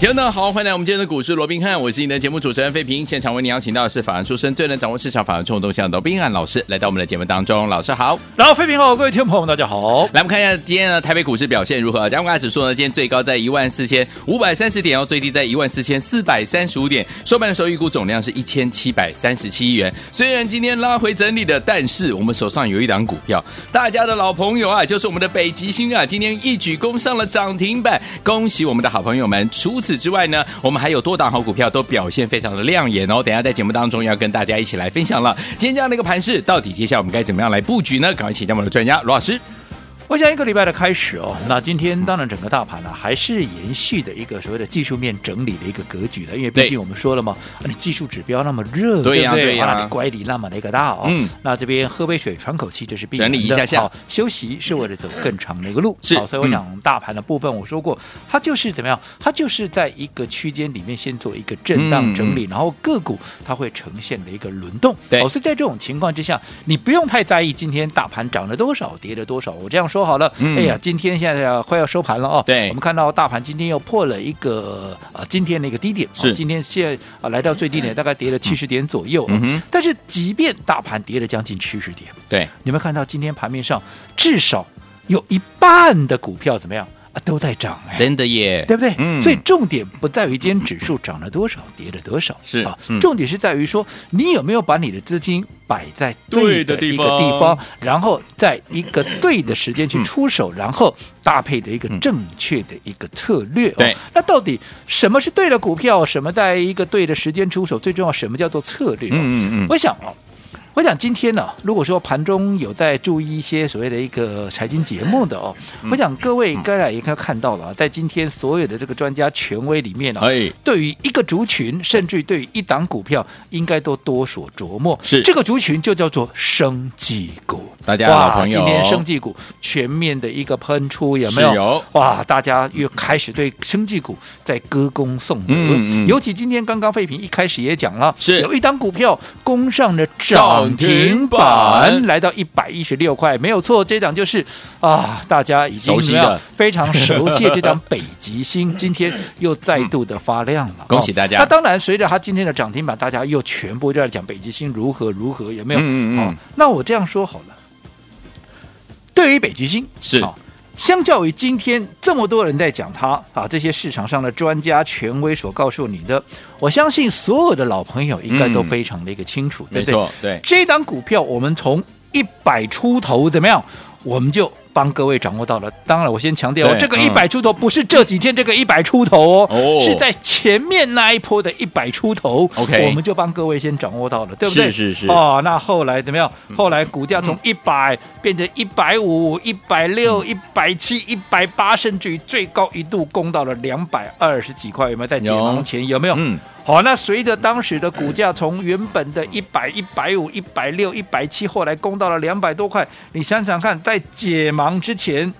听众好，欢迎来我们今天的股市罗宾汉，我是你的节目主持人费平。现场为您邀请到的是法案出身、最能掌握市场法案冲动向的罗宾汉老师，来到我们的节目当中。老师好，然后费平好，各位听众朋友们大家好。来，我们看一下今天的台北股市表现如何？加权指数呢，今天最高在一万四千五百三十点哦，最低在一万四千四百三十五点，收盘的时候预估总量是一千七百三十七亿元。虽然今天拉回整理的，但是我们手上有一档股票，大家的老朋友啊，就是我们的北极星啊，今天一举攻上了涨停板，恭喜我们的好朋友们。除此此之外呢，我们还有多档好股票都表现非常的亮眼哦，等下在节目当中要跟大家一起来分享了。今天这样的一个盘势，到底接下来我们该怎么样来布局呢？赶快请教我们的专家罗老师。我想一个礼拜的开始哦，那今天当然整个大盘呢、啊、还是延续的一个所谓的技术面整理的一个格局的，因为毕竟我们说了嘛，你技术指标那么热，对呀、啊、对啊，那你乖离那么的一个大哦。嗯，那这边喝杯水喘口气，这是。整理一下下，好，休息是为了走更长的一个路。是，好，所以我想大盘的部分我说过，它就是怎么样？它就是在一个区间里面先做一个震荡整理，嗯、然后个股它会呈现的一个轮动。对，所以在这种情况之下，你不用太在意今天大盘涨了多少，跌了多少。我这样说好了，嗯、哎呀。今天现在要快要收盘了哦，对，我们看到大盘今天又破了一个呃今天的一个低点，是。今天现在啊来到最低点，大概跌了七十点左右，嗯哼，但是即便大盘跌了将近七十点，对，你们看到今天盘面上至少有一半的股票怎么样？啊，都在涨哎，真的耶，对不对？嗯，所以重点不在于今天指数涨了多少，跌了多少，是啊，重点是在于说你有没有把你的资金摆在对的一个地方，然后在一个对的时间去出手，然后搭配的一个正确的一个策略。对，那到底什么是对的股票？什么在一个对的时间出手？最重要，什么叫做策略？嗯嗯嗯，我想哦。我想今天呢、啊，如果说盘中有在注意一些所谓的一个财经节目的哦，我想各位刚才也应该看到了，啊在今天所有的这个专家权威里面呢、啊，对于一个族群，甚至于对于一档股票，应该都多所琢磨。是这个族群就叫做生技股。大家老朋友，今天生技股全面的一个喷出，有没有？有哇，大家又开始对生技股在歌功颂德。嗯嗯。尤其今天刚刚废品一开始也讲了，是有一档股票攻上了涨。涨停板来到一百一十六块，没有错，这档就是啊，大家已经非常熟悉的这档北极星，今天又再度的发亮了，恭喜大家！那当然，随着它今天的涨停板，大家又全部都在讲北极星如何如何，有没有？嗯嗯。那我这样说好了，对于北极星是。相较于今天这么多人在讲它啊，这些市场上的专家权威所告诉你的，我相信所有的老朋友应该都非常的一个清楚，嗯、对不对？没错，对。这档股票，我们从一百出头怎么样，我们就。帮各位掌握到了，当然我先强调，这个一百出头不是这几天这个一百出头哦，哦，是在前面那一波的一百出头，OK，我们就帮各位先掌握到了，对不对？是是是。哦，那后来怎么样？后来股价从一百变成一百五、一百六、一百七、一百八，甚至于最高一度攻到了两百二十几块，有没有在解盲前？有，有没有？嗯。好，那随着当时的股价从原本的一百、一百五、一百六、一百七，后来攻到了两百多块，你想想看，在解盲之前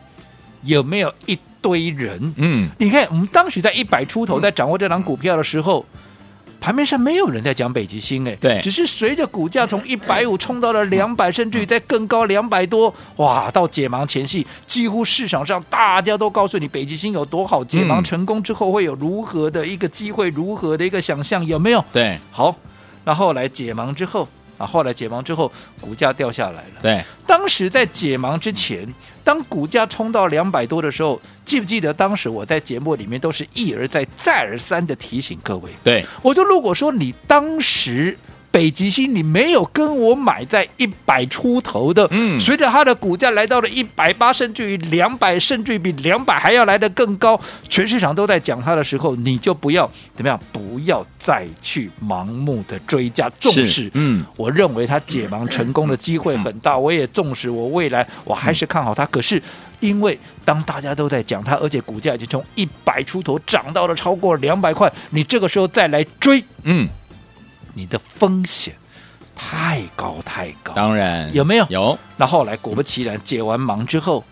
有没有一堆人？嗯，你看我们当时在一百出头在掌握这档股票的时候。盘面上没有人在讲北极星哎，对，只是随着股价从一百五冲到了两百，甚至于在更高两百多，哇，到解盲前夕，几乎市场上大家都告诉你北极星有多好，解盲成功之后会有如何的一个机会，如何的一个想象，有没有？对，好，那后来解盲之后。啊，后来解盲之后，股价掉下来了。对，当时在解盲之前，当股价冲到两百多的时候，记不记得当时我在节目里面都是一而再、再而三的提醒各位。对，我说如果说你当时。北极星，你没有跟我买在一百出头的，嗯，随着它的股价来到了一百八，甚至于两百，甚至于比两百还要来得更高，全市场都在讲它的时候，你就不要怎么样，不要再去盲目的追加重视，嗯，我认为它解盲成功的机会很大，我也重视，我未来我还是看好它。可是因为当大家都在讲它，而且股价已经从一百出头涨到了超过两百块，你这个时候再来追，嗯。你的风险太高太高，当然有没有？有。那后来果不其然，解完盲之后，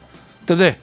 对不对？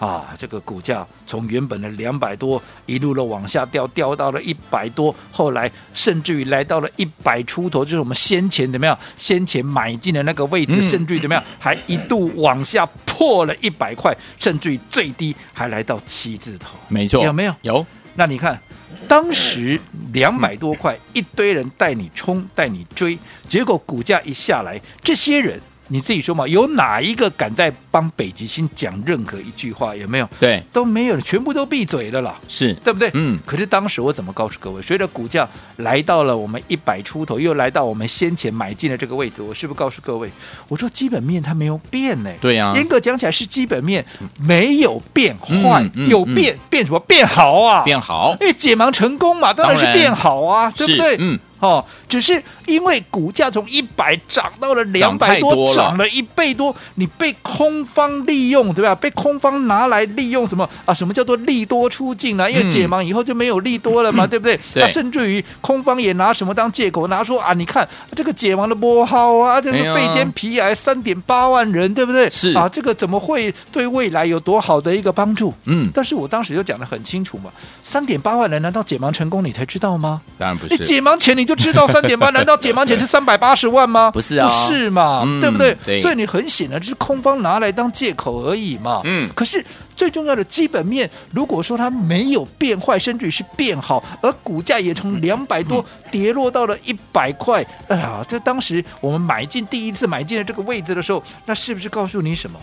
啊，这个股价从原本的两百多一路的往下掉，掉到了一百多，后来甚至于来到了一百出头，就是我们先前怎么样？先前买进的那个位置，嗯、甚至于怎么样？还一度往下破了一百块，甚至于最低还来到七字头。没错，有没有？有。那你看，当时两百多块，一堆人带你冲，带你追，结果股价一下来，这些人。你自己说嘛，有哪一个敢在帮北极星讲任何一句话？有没有？对，都没有，全部都闭嘴了啦，是对不对？嗯。可是当时我怎么告诉各位？随着股价来到了我们一百出头，又来到我们先前买进的这个位置，我是不是告诉各位？我说基本面它没有变呢。对呀、啊。严格讲起来是基本面没有变坏，嗯嗯、有变、嗯、变什么？变好啊！变好，因为解盲成功嘛，当然是变好啊，对不对？嗯。哦，只是因为股价从一百涨到了两百多，涨，涨了一倍多，你被空方利用，对吧？被空方拿来利用什么啊？什么叫做利多出尽呢？因为解盲以后就没有利多了嘛，嗯、对不对？那甚至于空方也拿什么当借口？拿出啊，你看这个解盲的波号啊，这个肺间皮癌三点八万人，对不对？是啊，这个怎么会对未来有多好的一个帮助？嗯，但是我当时就讲的很清楚嘛，三点八万人难道解盲成功你才知道吗？当然不是，你解盲前你就知道三点八，难道解盲前是三百八十万吗？不是啊，不是嘛，嗯、对不对？对，所以你很显然是空方拿来当借口而已嘛。嗯，可是最重要的基本面，如果说它没有变坏，甚至于是变好，而股价也从两百多跌落到了一百块，哎呀，在当时我们买进第一次买进的这个位置的时候，那是不是告诉你什么？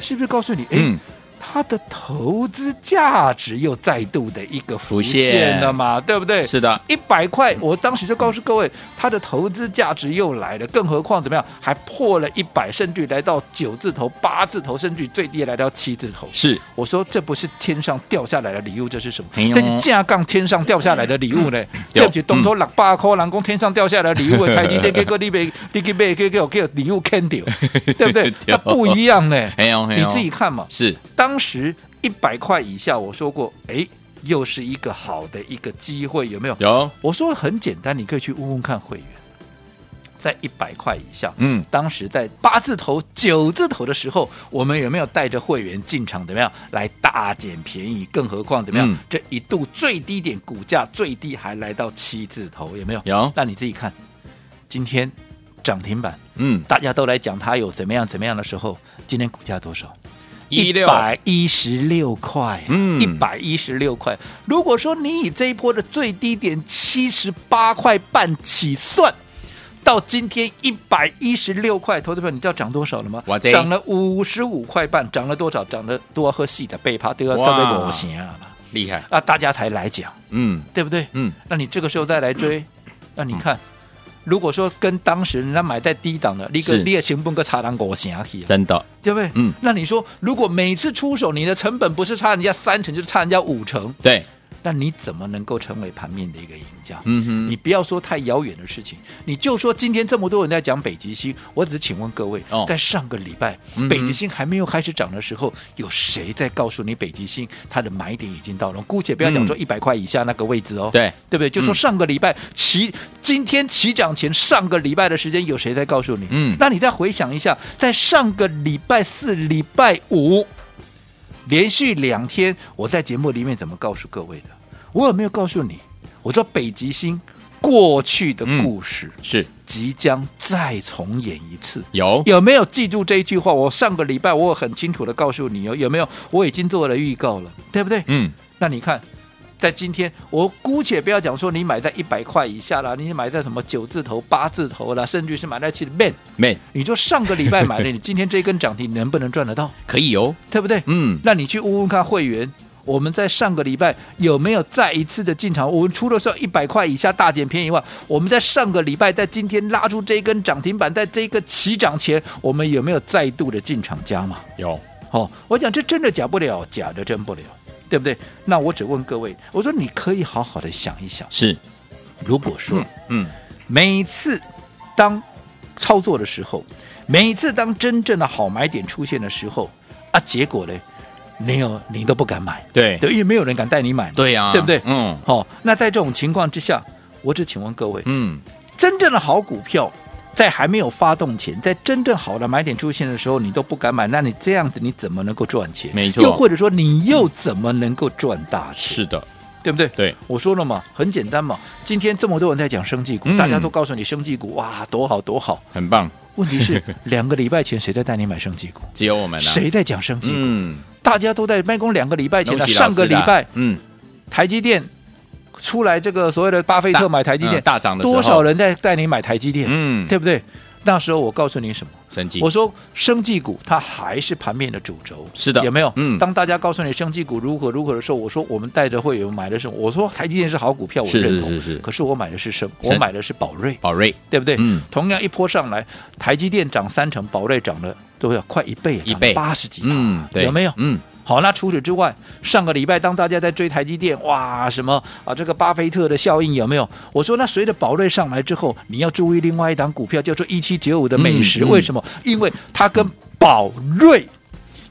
是不是告诉你？哎。嗯它的投资价值又再度的一个浮现了嘛，对不对？是的，一百块，我当时就告诉各位，它的投资价值又来了，更何况怎么样，还破了一百，甚至来到九字头、八字头，甚至最低来到七字头。是，我说这不是天上掉下来的礼物，这是什么？这是架杠天上掉下来的礼物呢？对不起，东头六百块，人工天上掉下来的礼物，台积电给个你被你给被给给我给礼物坑掉，对不 对？那不一样呢。你自己看嘛。是。当时一百块以下，我说过，哎，又是一个好的一个机会，有没有？有。我说很简单，你可以去问问看会员，在一百块以下，嗯，当时在八字头、九字头的时候，我们有没有带着会员进场？怎么样来大捡便宜？更何况怎么样？嗯、这一度最低点股价最低还来到七字头，有没有？有。那你自己看，今天涨停板，嗯，大家都来讲它有怎么样怎么样的时候，今天股价多少？一百一十六块，嗯，一百一十六块。如果说你以这一波的最低点七十八块半起算，到今天一百一十六块，投资朋友，你知道涨多少了吗？涨了五十五块半，涨了多少？涨了多喝细的背趴都要特别模型啊，厉害啊！大家才来讲，嗯，对不对？嗯，那你这个时候再来追，那你看。嗯如果说跟当时人家买在低档的，你个你也成本个差两五成去，真的。对不对？嗯，那你说，如果每次出手你的成本不是差人家三成，就是差人家五成，对。那你怎么能够成为盘面的一个赢家？嗯哼，你不要说太遥远的事情，你就说今天这么多人在讲北极星，我只是请问各位，哦、在上个礼拜、嗯、北极星还没有开始涨的时候，有谁在告诉你北极星它的买点已经到了？姑且不要讲说一百块以下那个位置哦，对对不对？就说上个礼拜起，今天起涨前上个礼拜的时间，有谁在告诉你？嗯，那你再回想一下，在上个礼拜四、礼拜五连续两天，我在节目里面怎么告诉各位的？我有没有告诉你？我说北极星过去的故事、嗯、是即将再重演一次。有有没有记住这一句话？我上个礼拜我很清楚的告诉你哦，有没有？我已经做了预告了，对不对？嗯。那你看，在今天，我姑且不要讲说你买在一百块以下啦，你买在什么九字头、八字头啦，甚至是买在七的 man man，你就上个礼拜买的，你今天这一根涨停能不能赚得到？可以哦，对不对？嗯。那你去问问看会员。我们在上个礼拜有没有再一次的进场？我们除了说一百块以下大减便宜外，我们在上个礼拜在今天拉出这一根涨停板，在这个起涨前，我们有没有再度的进场加码？有。哦，我讲这真的假不了，假的真不了，对不对？那我只问各位，我说你可以好好的想一想，是，如果说，嗯，每次当操作的时候，每次当真正的好买点出现的时候，啊，结果呢？没有，你都不敢买，对，对，因为没有人敢带你买，对呀、啊，对不对？嗯，好、哦，那在这种情况之下，我只请问各位，嗯，真正的好股票在还没有发动前，在真正好的买点出现的时候，你都不敢买，那你这样子你怎么能够赚钱？没错。又或者说你又怎么能够赚大钱？是的，对不对？对，我说了嘛，很简单嘛。今天这么多人在讲生技股，嗯、大家都告诉你生技股哇多好多好，很棒。问题是 两个礼拜前谁在带你买生技股？只有我们啊。谁在讲生技股？嗯，大家都在卖空。两个礼拜前的上个礼拜，嗯，台积电。出来这个所谓的巴菲特买台积电，嗯、大涨的多少人在带你买台积电？嗯，对不对？那时候我告诉你什么？生技，我说生技股它还是盘面的主轴，是的，有没有？嗯，当大家告诉你生技股如何如何的时候，我说我们带着会员买的是，我说台积电是好股票，我认同，是是是是，可是我买的是生，我买的是宝瑞，宝瑞，对不对？嗯，同样一波上来，台积电涨三成，宝瑞涨了都要快一倍，一倍。八十几，嗯，对，有没有？嗯。好，那除此之外，上个礼拜当大家在追台积电，哇，什么啊？这个巴菲特的效应有没有？我说，那随着宝瑞上来之后，你要注意另外一档股票，叫做一七九五的美食。嗯嗯、为什么？因为它跟宝瑞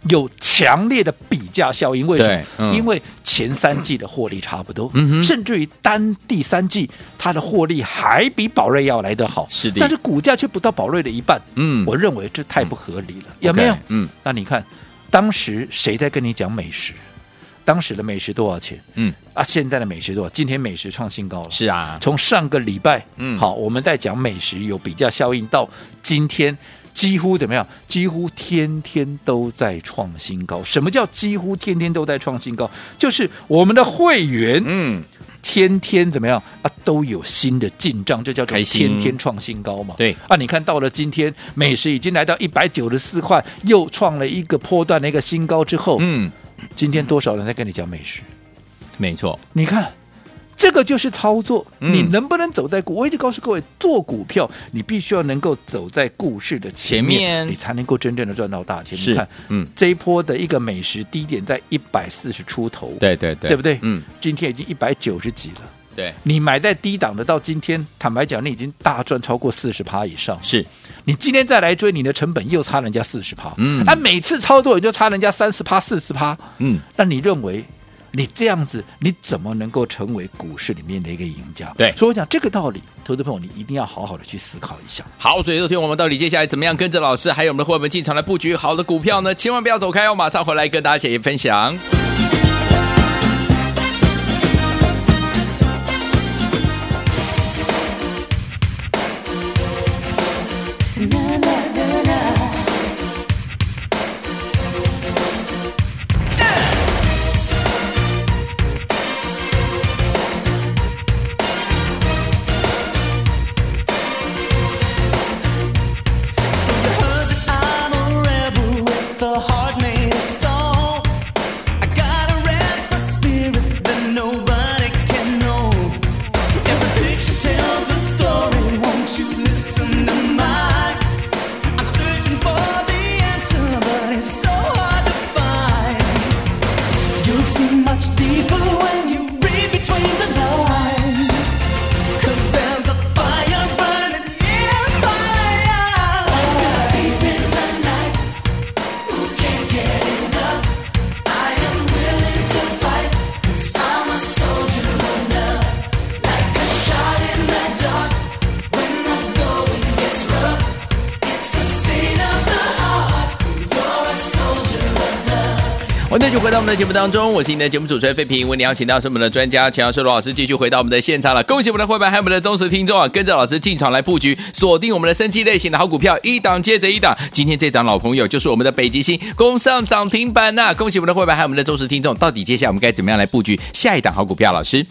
有强烈的比价效应。为什么？嗯、因为前三季的获利差不多，嗯、甚至于单第三季它的获利还比宝瑞要来得好。是的，但是股价却不到宝瑞的一半。嗯，我认为这太不合理了，嗯、有没有？嗯，那你看。当时谁在跟你讲美食？当时的美食多少钱？嗯啊，现在的美食多少？今天美食创新高了。是啊，从上个礼拜，嗯，好，我们在讲美食有比较效应，到今天几乎怎么样？几乎天天都在创新高。什么叫几乎天天都在创新高？就是我们的会员，嗯。天天怎么样啊？都有新的进账，这叫做天天创新高嘛。对啊，你看到了今天美食已经来到一百九十四块，又创了一个波段的一个新高之后，嗯，今天多少人在跟你讲美食？没错，你看。这个就是操作，嗯、你能不能走在股？我一直告诉各位，做股票你必须要能够走在故事的前面，前面你才能够真正的赚到大钱。是你看，嗯，这一波的一个美食低点在一百四十出头，对对对，对不对？嗯，今天已经一百九十几了。对，你买在低档的，到今天坦白讲，你已经大赚超过四十趴以上。是你今天再来追，你的成本又差人家四十趴。嗯，那、啊、每次操作也就差人家三十趴、四十趴。嗯，那你认为？你这样子，你怎么能够成为股市里面的一个赢家？对，所以我讲这个道理，投资朋友你一定要好好的去思考一下。好，所以昨天我们到底接下来怎么样跟着老师，还有我们的伙伴们进场来布局好的股票呢？千万不要走开哦，马上回来跟大家一起分享。欢迎继续回到我们的节目当中，我是你的节目主持人费平。为你邀请到是我们的专家钱老师罗老师，继续回到我们的现场了。恭喜我们的会员还有我们的忠实听众啊，跟着老师进场来布局，锁定我们的生机类型的好股票，一档接着一档。今天这档老朋友就是我们的北极星，攻上涨停板呐、恭喜我们的会员还有我们的忠实听众。到底接下来我们该怎么样来布局下一档好股票？老师。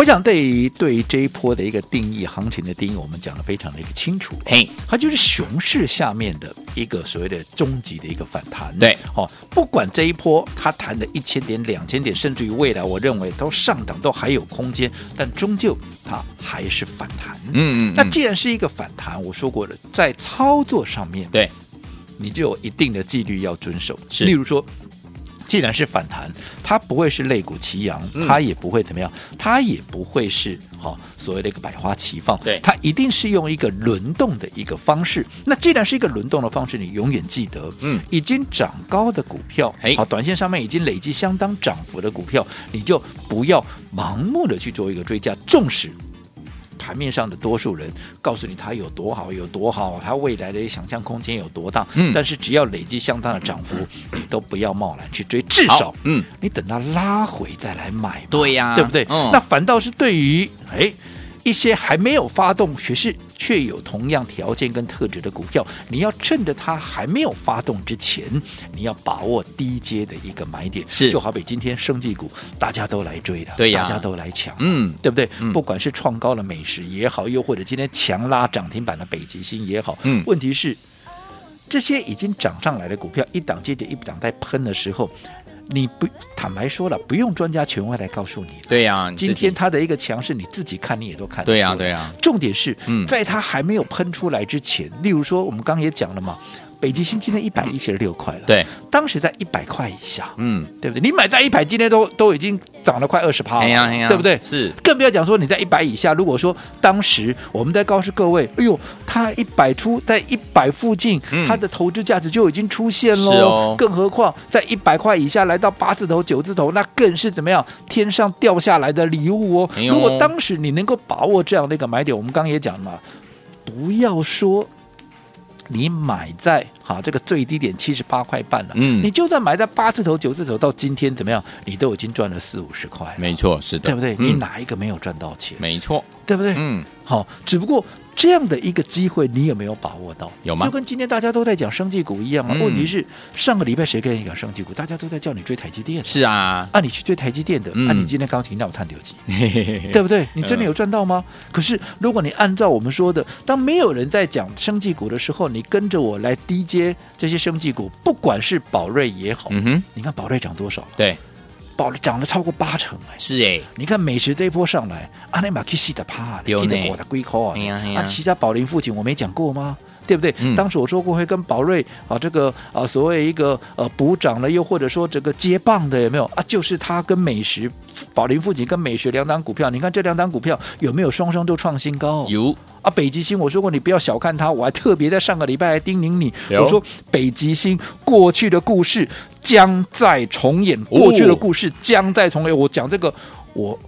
我想对于对于这一波的一个定义，行情的定义，我们讲的非常的一个清楚。嘿，它就是熊市下面的一个所谓的终极的一个反弹。对，哦，不管这一波它弹的一千点、两千点，甚至于未来，我认为都上涨都还有空间，但终究它还是反弹。嗯，嗯嗯。那既然是一个反弹，我说过了，在操作上面，对，你就有一定的纪律要遵守。是，例如说。既然是反弹，它不会是类股齐扬，它也不会怎么样，它也不会是好、哦、所谓的一个百花齐放，对，它一定是用一个轮动的一个方式。那既然是一个轮动的方式，你永远记得，嗯，已经涨高的股票，好，短线上面已经累积相当涨幅的股票，你就不要盲目的去做一个追加，纵使。盘面上的多数人告诉你它有多好有多好，它未来的想象空间有多大。嗯，但是只要累积相当的涨幅，你都不要贸然去追，至少嗯，你等它拉回再来买。对呀，对不对？嗯，那反倒是对于哎。一些还没有发动，却是却有同样条件跟特质的股票，你要趁着它还没有发动之前，你要把握低阶的一个买点。是，就好比今天生技股大家都来追的，对呀，大家都来抢，嗯，对不对？嗯、不管是创高的美食也好，又或者今天强拉涨停板的北极星也好，嗯，问题是这些已经涨上来的股票，一档接着一档在喷的时候。你不坦白说了，不用专家权威来告诉你。对呀、啊，今天它的一个强势，你自己看你也都看。对呀、啊，对呀、啊。重点是，嗯，在它还没有喷出来之前，例如说，我们刚刚也讲了嘛。北极星今天一百一十六块了，对，当时在一百块以下，嗯，对不对？你买在一百，今天都都已经涨了快二十趴了，哎呀哎呀，对不对？是，更不要讲说你在一百以下。如果说当时我们在告诉各位，哎呦，它一百出在一百附近，嗯，它的投资价值就已经出现喽，哦。更何况在一百块以下来到八字头、九字头，那更是怎么样？天上掉下来的礼物哦。哎、如果当时你能够把握这样的一个买点，我们刚刚也讲了嘛，不要说。你买在好这个最低点七十八块半了，嗯，你就算买在八字头九字头，到今天怎么样？你都已经赚了四五十块，没错，是的，对不对？嗯、你哪一个没有赚到钱？没错，对不对？嗯，好，只不过这样的一个机会，你有没有把握到？有吗？就跟今天大家都在讲生技股一样啊。嗯、问题是上个礼拜谁跟你讲生技股？大家都在叫你追台积电。是啊，啊，你去追台积电的，那、嗯啊、你今天刚听到我探六级，对不对？你真的有赚到吗？嗯、可是如果你按照我们说的，当没有人在讲生技股的时候，你跟着我来低接这些生技股，不管是宝瑞也好，嗯哼，你看宝瑞涨多少？对。涨了超过八成哎，是哎，你看美食这一波上来，阿内马克西的趴，丢呢，我的龟壳啊，其他宝林附近我没讲过吗？对不对？嗯、当时我说过会跟宝瑞啊，这个啊所谓一个呃补涨了，又或者说这个接棒的有没有啊？就是它跟美食宝林富锦跟美食两档股票，你看这两档股票有没有双双都创新高？有啊，北极星我说过你不要小看它，我还特别在上个礼拜还叮咛你，我说北极星过去的故事将再重演，过去的故事将再重演。哦、我讲这个我。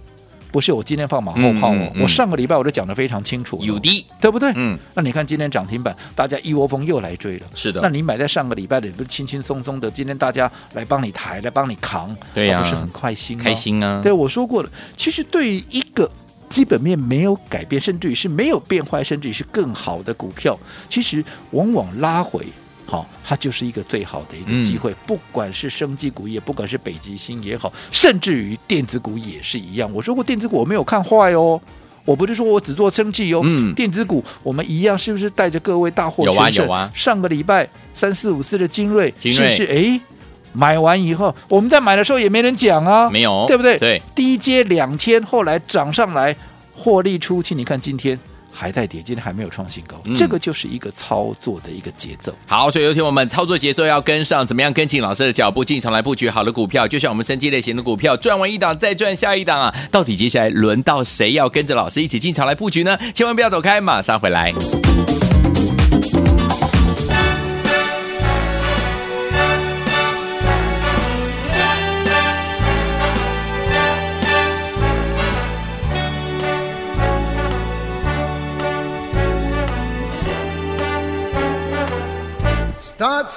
不是我今天放马后炮我上个礼拜我就讲得非常清楚，有的，对不对？嗯，那你看今天涨停板，大家一窝蜂又来追了，是的。那你买在上个礼拜的，不是轻轻松松的，今天大家来帮你抬，来帮你扛，对呀、啊，不是很开心吗？开心啊！对，我说过了，其实对于一个基本面没有改变，甚至于是没有变坏，甚至于是更好的股票，其实往往拉回。好，它就是一个最好的一个机会，嗯、不管是生技股也，不管是北极星也好，甚至于电子股也是一样。我说过电子股我没有看坏哦，我不是说我只做生技哦，嗯、电子股我们一样，是不是带着各位大获全胜？有啊有啊。上个礼拜三四五四的精锐，精锐是不是？哎，买完以后，我们在买的时候也没人讲啊，没有，对不对？对，低阶两天，后来涨上来，获利出清。你看今天。还在跌，今天还没有创新高，嗯、这个就是一个操作的一个节奏。好，所以有请我们操作节奏要跟上，怎么样跟进老师的脚步，进场来布局好的股票，就像我们升级类型的股票，赚完一档再赚下一档啊！到底接下来轮到谁要跟着老师一起进场来布局呢？千万不要走开，马上回来。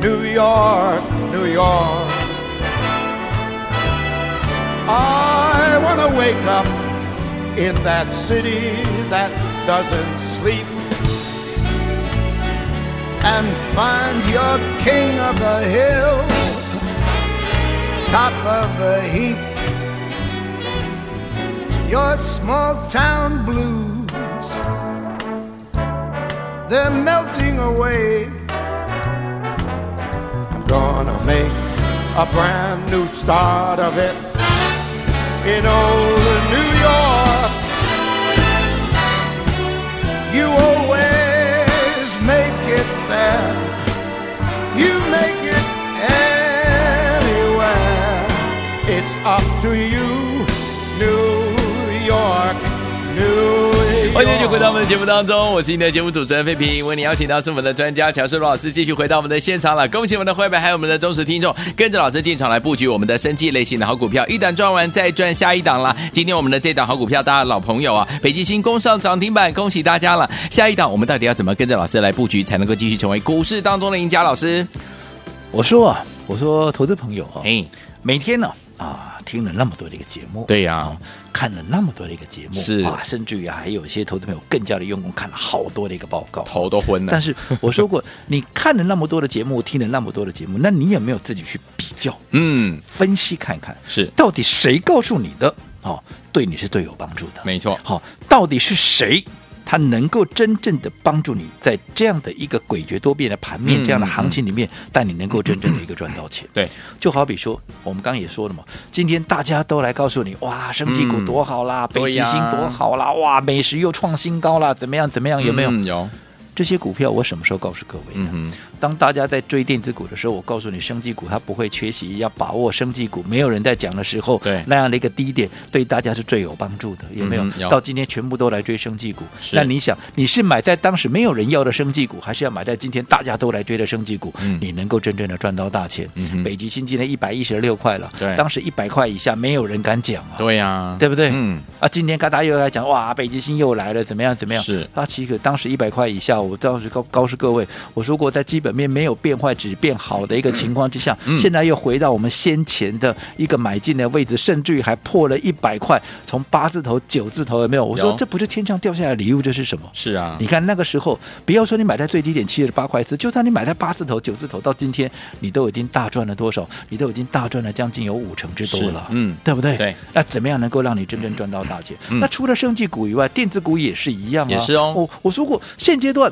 New York, New York. I want to wake up in that city that doesn't sleep and find your king of the hill, top of the heap. Your small town blues, they're melting away gonna make a brand new start of it. You old 到我们的节目当中，我是你的节目主持人费平，为你邀请到是我们的专家乔世罗老师，继续回到我们的现场了。恭喜我们的会员，还有我们的忠实听众，跟着老师进场来布局我们的生计类型的好股票，一档赚完再赚下一档了。今天我们的这档好股票，大家老朋友啊，北极星攻上涨停板，恭喜大家了。下一档我们到底要怎么跟着老师来布局，才能够继续成为股市当中的赢家？老师，我说啊，我说投资朋友啊，哎，每天呢啊，听了那么多的一个节目，对呀、啊看了那么多的一个节目，是啊，甚至于还有一些投资朋友更加的用功，看了好多的一个报告，头都昏了。但是我说过，你看了那么多的节目，听了那么多的节目，那你有没有自己去比较？嗯，分析看看，是到底谁告诉你的？哦，对你是最有帮助的，没错。好、哦，到底是谁？它能够真正的帮助你在这样的一个诡谲多变的盘面、这样的行情里面，但你能够真正的一个赚到钱。对，就好比说，我们刚刚也说了嘛，今天大家都来告诉你，哇，升级股多好啦，北极星多好啦，哇，美食又创新高啦，怎么样？怎么样？有没有？有。这些股票我什么时候告诉各位呢？嗯当大家在追电子股的时候，我告诉你，生技股它不会缺席，要把握生技股没有人在讲的时候，对那样的一个低点，对大家是最有帮助的，有没有？嗯、有到今天全部都来追生技股，那你想，你是买在当时没有人要的生技股，还是要买在今天大家都来追的生技股？嗯、你能够真正的赚到大钱？嗯、北极星今天一百一十六块了，对，当时一百块以下没有人敢讲啊，对呀、啊，对不对？嗯，啊，今天大家又来讲，哇，北极星又来了，怎么样？怎么样？是，啊，其实当时一百块以下，我当时告告诉各位，我说过，在基本面没有变坏。只变好的一个情况之下，嗯、现在又回到我们先前的一个买进的位置，甚至于还破了一百块，从八字头、九字头有没有？我说这不是天上掉下来的礼物，这是什么？是啊，你看那个时候，不要说你买在最低点七十八块四，就算你买在八字头、九字头，到今天你都已经大赚了多少？你都已经大赚了将近有五成之多了，嗯，对不对？对。那怎么样能够让你真正赚到大钱？嗯、那除了生技股以外，电子股也是一样啊。也是哦。我我说过，现阶段。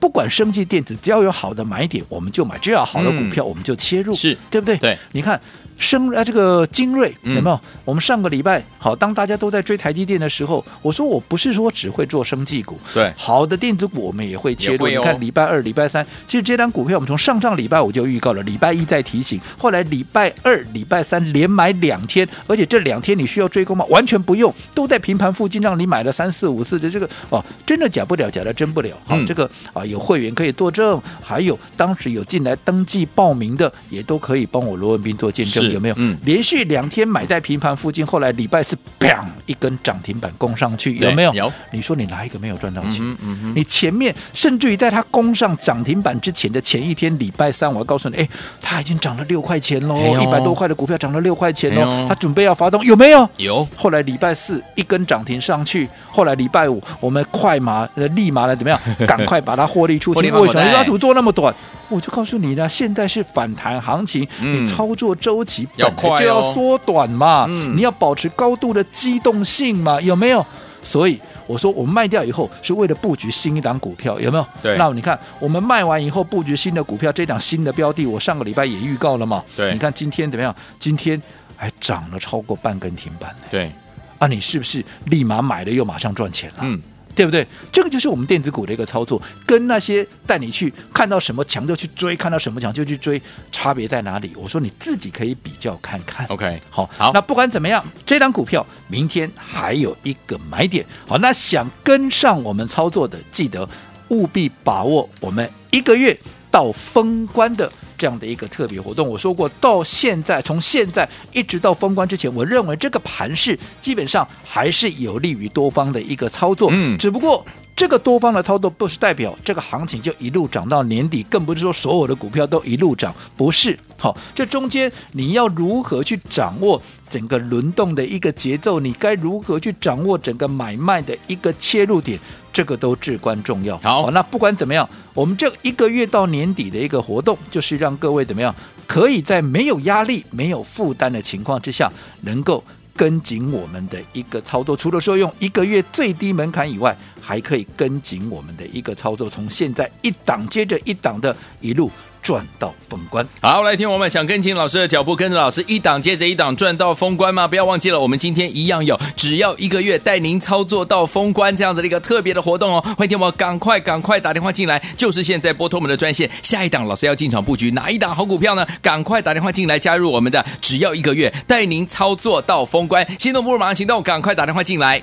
不管生技电子，只要有好的买点，我们就买；只要好的股票，我们就切入，是对不对？对，你看。生啊，这个精锐有没有？我们上个礼拜好，当大家都在追台积电的时候，我说我不是说只会做生技股，对，好的电子股我们也会切入。你看礼拜二、礼拜三，其实这张股票我们从上上礼拜我就预告了，礼拜一再提醒，后来礼拜二、礼拜三连买两天，而且这两天你需要追高吗？完全不用，都在平盘附近让你买了三四五四的这个哦，真的假不了，假的真不了。好，这个啊有会员可以作证，还有当时有进来登记报名的也都可以帮我罗文斌做见证，有没有？嗯，连续。两天买在平盘附近，后来礼拜四砰一根涨停板攻上去，有没有？有。你说你哪一个没有赚到钱？嗯嗯嗯、你前面甚至于在它攻上涨停板之前的前一天，礼拜三，我要告诉你，哎，它已经涨了六块钱喽，一百、哎、多块的股票涨了六块钱喽，哎、它准备要发动，有没有？有。后来礼拜四一根涨停上去，后来礼拜五我们快马呃立马的怎么样？赶快把它获利出清。为什么？你怎么做那么短？我就告诉你呢，现在是反弹行情，嗯、你操作周期本来就要缩短嘛，嗯、你要保持高度的机动性嘛，有没有？所以我说，我们卖掉以后是为了布局新一档股票，有没有？对。那你看，我们卖完以后布局新的股票，这档新的标的，我上个礼拜也预告了嘛。对。你看今天怎么样？今天还涨了超过半根停板。对。啊，你是不是立马买了又马上赚钱了？嗯。对不对？这个就是我们电子股的一个操作，跟那些带你去看到什么强就去追，看到什么强就去追，差别在哪里？我说你自己可以比较看看。OK，好，好。那不管怎么样，这张股票明天还有一个买点。好，那想跟上我们操作的，记得务必把握我们一个月到封关的。这样的一个特别活动，我说过，到现在，从现在一直到封关之前，我认为这个盘势基本上还是有利于多方的一个操作。嗯，只不过这个多方的操作不是代表这个行情就一路涨到年底，更不是说所有的股票都一路涨，不是。好，这中间你要如何去掌握整个轮动的一个节奏？你该如何去掌握整个买卖的一个切入点？这个都至关重要。好，好，那不管怎么样，我们这一个月到年底的一个活动，就是让各位怎么样，可以在没有压力、没有负担的情况之下，能够跟紧我们的一个操作。除了说用一个月最低门槛以外，还可以跟紧我们的一个操作，从现在一档接着一档的一路。赚到封关，好，来听我们想跟紧老师的脚步，跟着老师一档接着一档赚到封关吗？不要忘记了，我们今天一样有，只要一个月带您操作到封关这样子的一个特别的活动哦。欢迎听我赶快赶快打电话进来，就是现在拨通我们的专线。下一档老师要进场布局哪一档好股票呢？赶快打电话进来加入我们的，只要一个月带您操作到封关，心动不如马上行动，赶快打电话进来。